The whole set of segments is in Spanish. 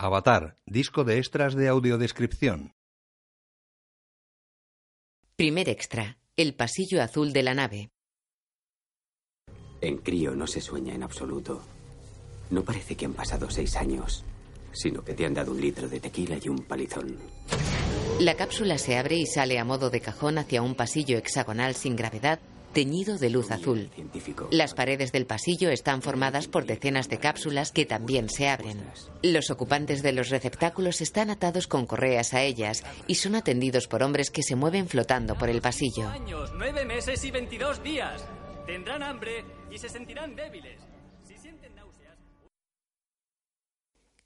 Avatar, disco de extras de audiodescripción. Primer extra. El pasillo azul de la nave. En crío no se sueña en absoluto. No parece que han pasado seis años, sino que te han dado un litro de tequila y un palizón. La cápsula se abre y sale a modo de cajón hacia un pasillo hexagonal sin gravedad teñido de luz azul. Las paredes del pasillo están formadas por decenas de cápsulas que también se abren. Los ocupantes de los receptáculos están atados con correas a ellas y son atendidos por hombres que se mueven flotando por el pasillo. años, nueve meses y 22 días. Tendrán hambre y se sentirán débiles. Si sienten náuseas...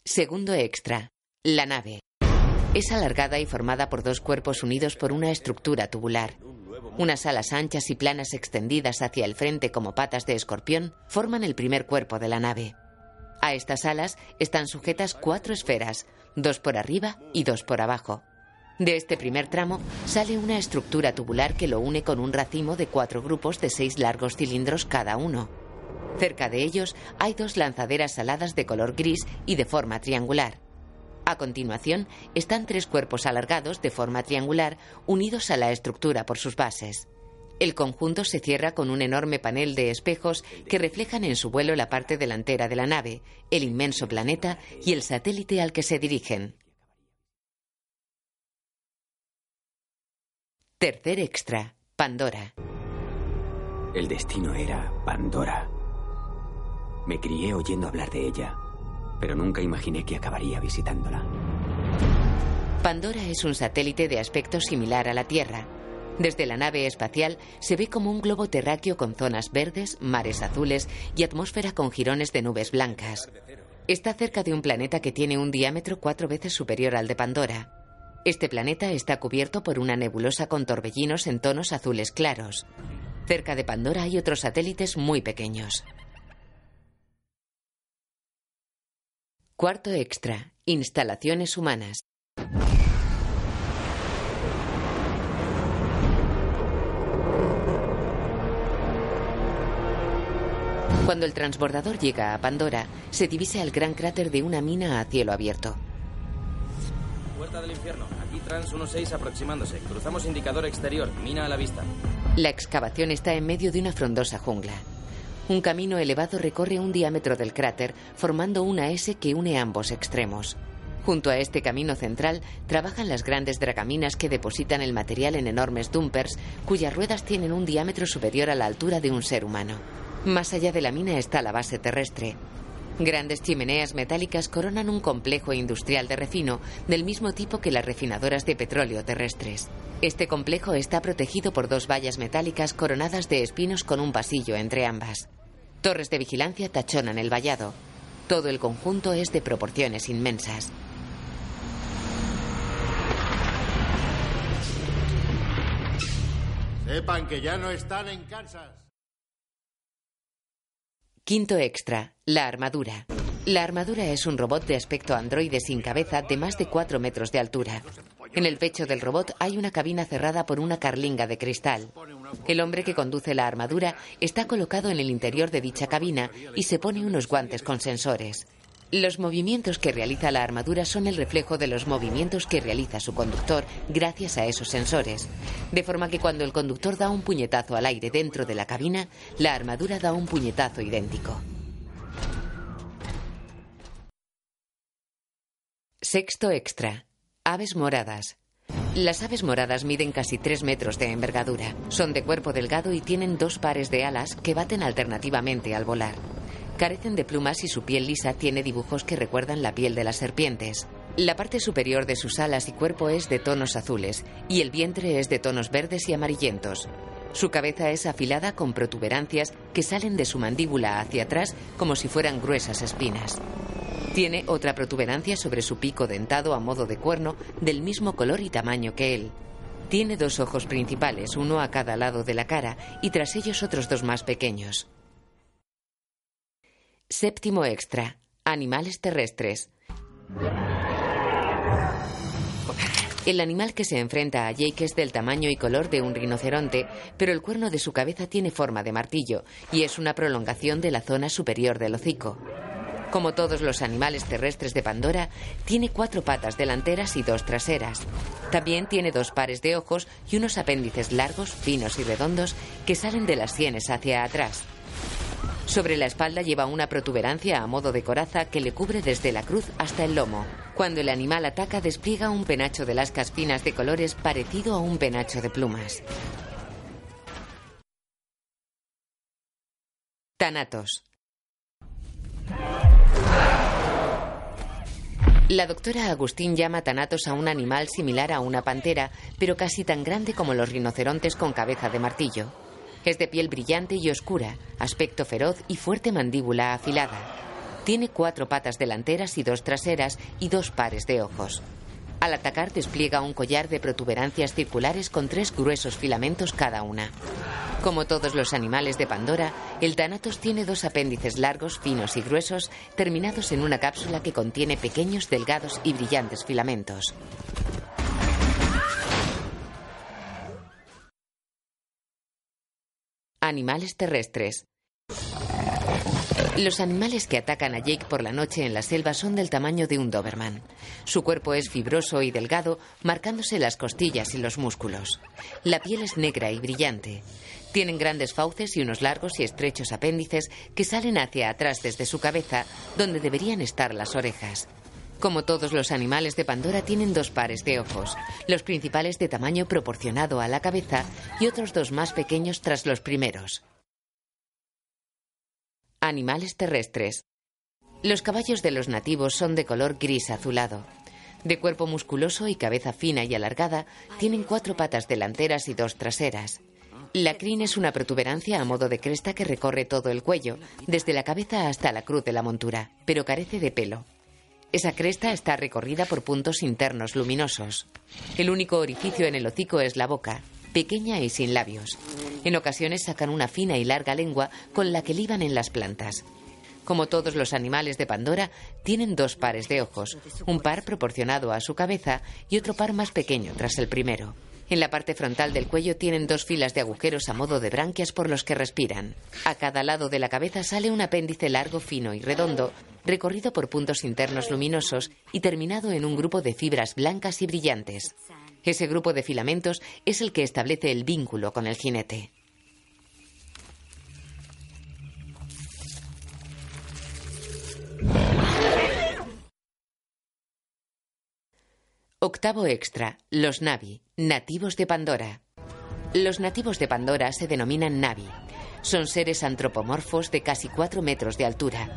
Segundo extra. La nave. Es alargada y formada por dos cuerpos unidos por una estructura tubular. Unas alas anchas y planas extendidas hacia el frente como patas de escorpión forman el primer cuerpo de la nave. A estas alas están sujetas cuatro esferas, dos por arriba y dos por abajo. De este primer tramo sale una estructura tubular que lo une con un racimo de cuatro grupos de seis largos cilindros cada uno. Cerca de ellos hay dos lanzaderas aladas de color gris y de forma triangular. A continuación están tres cuerpos alargados de forma triangular unidos a la estructura por sus bases. El conjunto se cierra con un enorme panel de espejos que reflejan en su vuelo la parte delantera de la nave, el inmenso planeta y el satélite al que se dirigen. Tercer extra. Pandora. El destino era Pandora. Me crié oyendo hablar de ella, pero nunca imaginé que acabaría visitándola. Pandora es un satélite de aspecto similar a la Tierra. Desde la nave espacial se ve como un globo terráqueo con zonas verdes, mares azules y atmósfera con jirones de nubes blancas. Está cerca de un planeta que tiene un diámetro cuatro veces superior al de Pandora. Este planeta está cubierto por una nebulosa con torbellinos en tonos azules claros. Cerca de Pandora hay otros satélites muy pequeños. Cuarto extra. Instalaciones humanas. Cuando el transbordador llega a Pandora, se divisa el gran cráter de una mina a cielo abierto. Puerta del infierno. Aquí trans 16 aproximándose. Cruzamos indicador exterior. Mina a la vista. La excavación está en medio de una frondosa jungla. Un camino elevado recorre un diámetro del cráter, formando una S que une ambos extremos. Junto a este camino central trabajan las grandes dragaminas que depositan el material en enormes dumpers, cuyas ruedas tienen un diámetro superior a la altura de un ser humano. Más allá de la mina está la base terrestre. Grandes chimeneas metálicas coronan un complejo industrial de refino del mismo tipo que las refinadoras de petróleo terrestres. Este complejo está protegido por dos vallas metálicas coronadas de espinos con un pasillo entre ambas. Torres de vigilancia tachonan el vallado. Todo el conjunto es de proporciones inmensas. Sepan que ya no están en Kansas. Quinto extra. La armadura. La armadura es un robot de aspecto androide sin cabeza de más de 4 metros de altura. En el pecho del robot hay una cabina cerrada por una carlinga de cristal. El hombre que conduce la armadura está colocado en el interior de dicha cabina y se pone unos guantes con sensores. Los movimientos que realiza la armadura son el reflejo de los movimientos que realiza su conductor gracias a esos sensores. De forma que cuando el conductor da un puñetazo al aire dentro de la cabina, la armadura da un puñetazo idéntico. Sexto extra. Aves moradas. Las aves moradas miden casi 3 metros de envergadura. Son de cuerpo delgado y tienen dos pares de alas que baten alternativamente al volar. Carecen de plumas y su piel lisa tiene dibujos que recuerdan la piel de las serpientes. La parte superior de sus alas y cuerpo es de tonos azules y el vientre es de tonos verdes y amarillentos. Su cabeza es afilada con protuberancias que salen de su mandíbula hacia atrás como si fueran gruesas espinas. Tiene otra protuberancia sobre su pico dentado a modo de cuerno del mismo color y tamaño que él. Tiene dos ojos principales, uno a cada lado de la cara, y tras ellos otros dos más pequeños. Séptimo extra. Animales terrestres. El animal que se enfrenta a Jake es del tamaño y color de un rinoceronte, pero el cuerno de su cabeza tiene forma de martillo y es una prolongación de la zona superior del hocico. Como todos los animales terrestres de Pandora, tiene cuatro patas delanteras y dos traseras. También tiene dos pares de ojos y unos apéndices largos, finos y redondos que salen de las sienes hacia atrás. Sobre la espalda lleva una protuberancia a modo de coraza que le cubre desde la cruz hasta el lomo. Cuando el animal ataca despliega un penacho de lascas finas de colores parecido a un penacho de plumas. Tanatos. La doctora Agustín llama tanatos a un animal similar a una pantera, pero casi tan grande como los rinocerontes con cabeza de martillo. Es de piel brillante y oscura, aspecto feroz y fuerte mandíbula afilada. Tiene cuatro patas delanteras y dos traseras y dos pares de ojos. Al atacar despliega un collar de protuberancias circulares con tres gruesos filamentos cada una. Como todos los animales de Pandora, el Thanatos tiene dos apéndices largos, finos y gruesos, terminados en una cápsula que contiene pequeños, delgados y brillantes filamentos. Animales terrestres. Los animales que atacan a Jake por la noche en la selva son del tamaño de un Doberman. Su cuerpo es fibroso y delgado, marcándose las costillas y los músculos. La piel es negra y brillante. Tienen grandes fauces y unos largos y estrechos apéndices que salen hacia atrás desde su cabeza, donde deberían estar las orejas. Como todos los animales de Pandora, tienen dos pares de ojos, los principales de tamaño proporcionado a la cabeza y otros dos más pequeños tras los primeros. Animales terrestres. Los caballos de los nativos son de color gris azulado. De cuerpo musculoso y cabeza fina y alargada, tienen cuatro patas delanteras y dos traseras. La crin es una protuberancia a modo de cresta que recorre todo el cuello, desde la cabeza hasta la cruz de la montura, pero carece de pelo. Esa cresta está recorrida por puntos internos luminosos. El único orificio en el hocico es la boca, pequeña y sin labios. En ocasiones sacan una fina y larga lengua con la que liban en las plantas. Como todos los animales de Pandora, tienen dos pares de ojos, un par proporcionado a su cabeza y otro par más pequeño tras el primero. En la parte frontal del cuello tienen dos filas de agujeros a modo de branquias por los que respiran. A cada lado de la cabeza sale un apéndice largo, fino y redondo, recorrido por puntos internos luminosos y terminado en un grupo de fibras blancas y brillantes. Ese grupo de filamentos es el que establece el vínculo con el jinete. Octavo extra. Los Navi, nativos de Pandora. Los nativos de Pandora se denominan Navi. Son seres antropomorfos de casi 4 metros de altura.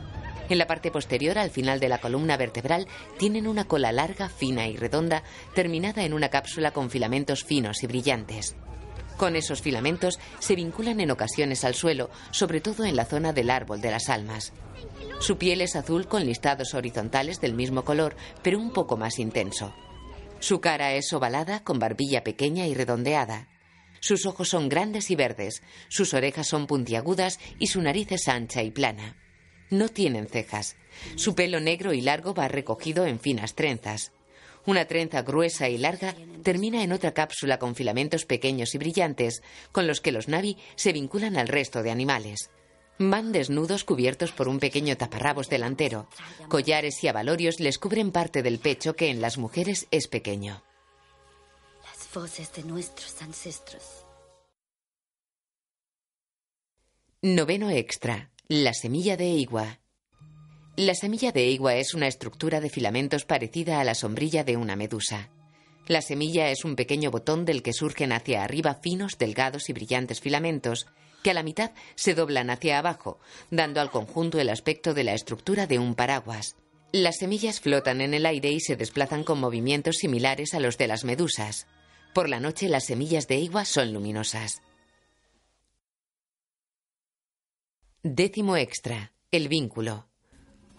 En la parte posterior, al final de la columna vertebral, tienen una cola larga, fina y redonda, terminada en una cápsula con filamentos finos y brillantes. Con esos filamentos se vinculan en ocasiones al suelo, sobre todo en la zona del árbol de las almas. Su piel es azul con listados horizontales del mismo color, pero un poco más intenso. Su cara es ovalada, con barbilla pequeña y redondeada. Sus ojos son grandes y verdes, sus orejas son puntiagudas y su nariz es ancha y plana. No tienen cejas. Su pelo negro y largo va recogido en finas trenzas. Una trenza gruesa y larga termina en otra cápsula con filamentos pequeños y brillantes, con los que los Navi se vinculan al resto de animales. Van desnudos cubiertos por un pequeño taparrabos delantero. Collares y abalorios les cubren parte del pecho que en las mujeres es pequeño. Las voces de nuestros ancestros. Noveno extra. La semilla de igua. La semilla de igua es una estructura de filamentos parecida a la sombrilla de una medusa. La semilla es un pequeño botón del que surgen hacia arriba finos, delgados y brillantes filamentos que a la mitad se doblan hacia abajo, dando al conjunto el aspecto de la estructura de un paraguas. Las semillas flotan en el aire y se desplazan con movimientos similares a los de las medusas. Por la noche las semillas de igua son luminosas. Décimo extra. El vínculo.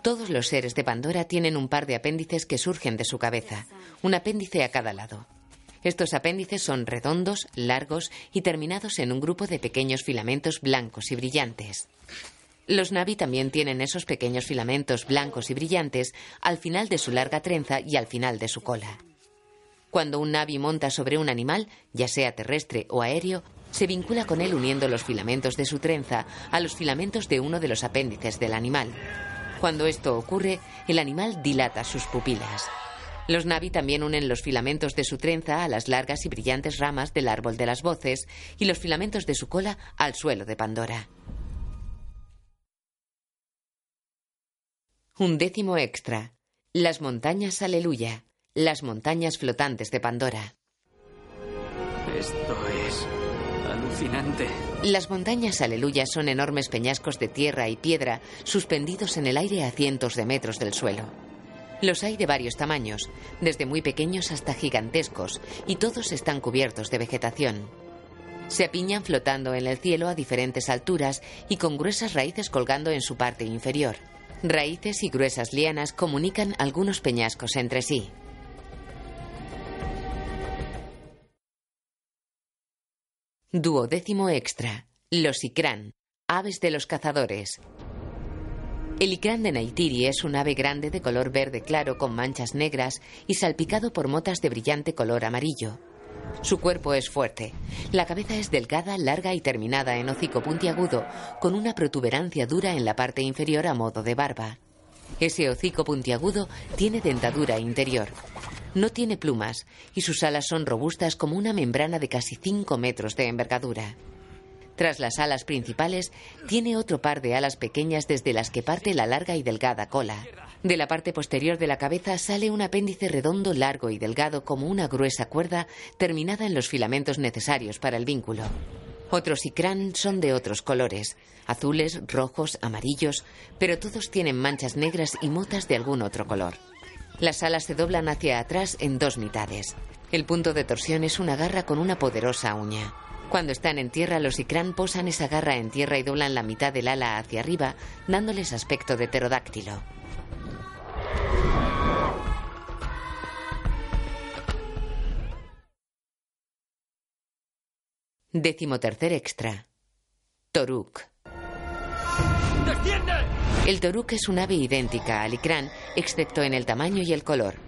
Todos los seres de Pandora tienen un par de apéndices que surgen de su cabeza, un apéndice a cada lado. Estos apéndices son redondos, largos y terminados en un grupo de pequeños filamentos blancos y brillantes. Los Navi también tienen esos pequeños filamentos blancos y brillantes al final de su larga trenza y al final de su cola. Cuando un Navi monta sobre un animal, ya sea terrestre o aéreo, se vincula con él uniendo los filamentos de su trenza a los filamentos de uno de los apéndices del animal. Cuando esto ocurre, el animal dilata sus pupilas. Los Navi también unen los filamentos de su trenza a las largas y brillantes ramas del árbol de las voces y los filamentos de su cola al suelo de Pandora. Un décimo extra. Las montañas Aleluya. Las montañas flotantes de Pandora. Esto es alucinante. Las montañas Aleluya son enormes peñascos de tierra y piedra suspendidos en el aire a cientos de metros del suelo. Los hay de varios tamaños, desde muy pequeños hasta gigantescos, y todos están cubiertos de vegetación. Se apiñan flotando en el cielo a diferentes alturas y con gruesas raíces colgando en su parte inferior. Raíces y gruesas lianas comunican algunos peñascos entre sí. Duodécimo extra. Los icrán, aves de los cazadores. El icrán de Naitiri es un ave grande de color verde claro con manchas negras y salpicado por motas de brillante color amarillo. Su cuerpo es fuerte. La cabeza es delgada, larga y terminada en hocico puntiagudo, con una protuberancia dura en la parte inferior a modo de barba. Ese hocico puntiagudo tiene dentadura interior. No tiene plumas y sus alas son robustas como una membrana de casi 5 metros de envergadura. Tras las alas principales, tiene otro par de alas pequeñas desde las que parte la larga y delgada cola. De la parte posterior de la cabeza sale un apéndice redondo, largo y delgado como una gruesa cuerda terminada en los filamentos necesarios para el vínculo. Otros icrán son de otros colores, azules, rojos, amarillos, pero todos tienen manchas negras y motas de algún otro color. Las alas se doblan hacia atrás en dos mitades. El punto de torsión es una garra con una poderosa uña. Cuando están en tierra, los icrán posan esa garra en tierra y doblan la mitad del ala hacia arriba, dándoles aspecto de pterodáctilo. Décimo tercer extra. Toruk. El toruk es un ave idéntica al icrán, excepto en el tamaño y el color.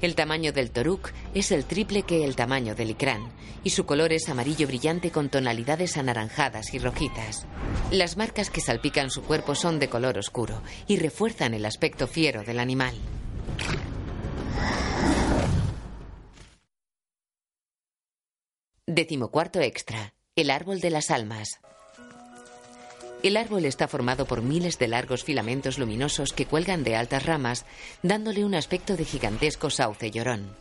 El tamaño del toruk es el triple que el tamaño del icrán, y su color es amarillo brillante con tonalidades anaranjadas y rojizas. Las marcas que salpican su cuerpo son de color oscuro y refuerzan el aspecto fiero del animal. Decimocuarto extra. El árbol de las almas. El árbol está formado por miles de largos filamentos luminosos que cuelgan de altas ramas, dándole un aspecto de gigantesco sauce llorón.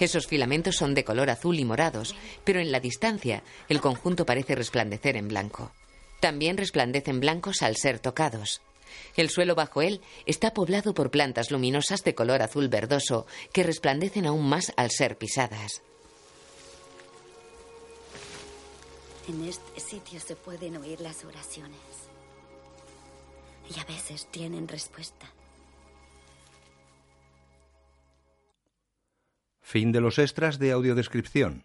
Esos filamentos son de color azul y morados, pero en la distancia el conjunto parece resplandecer en blanco. También resplandecen blancos al ser tocados. El suelo bajo él está poblado por plantas luminosas de color azul verdoso que resplandecen aún más al ser pisadas. En este sitio se pueden oír las oraciones. Y a veces tienen respuesta. Fin de los extras de audiodescripción.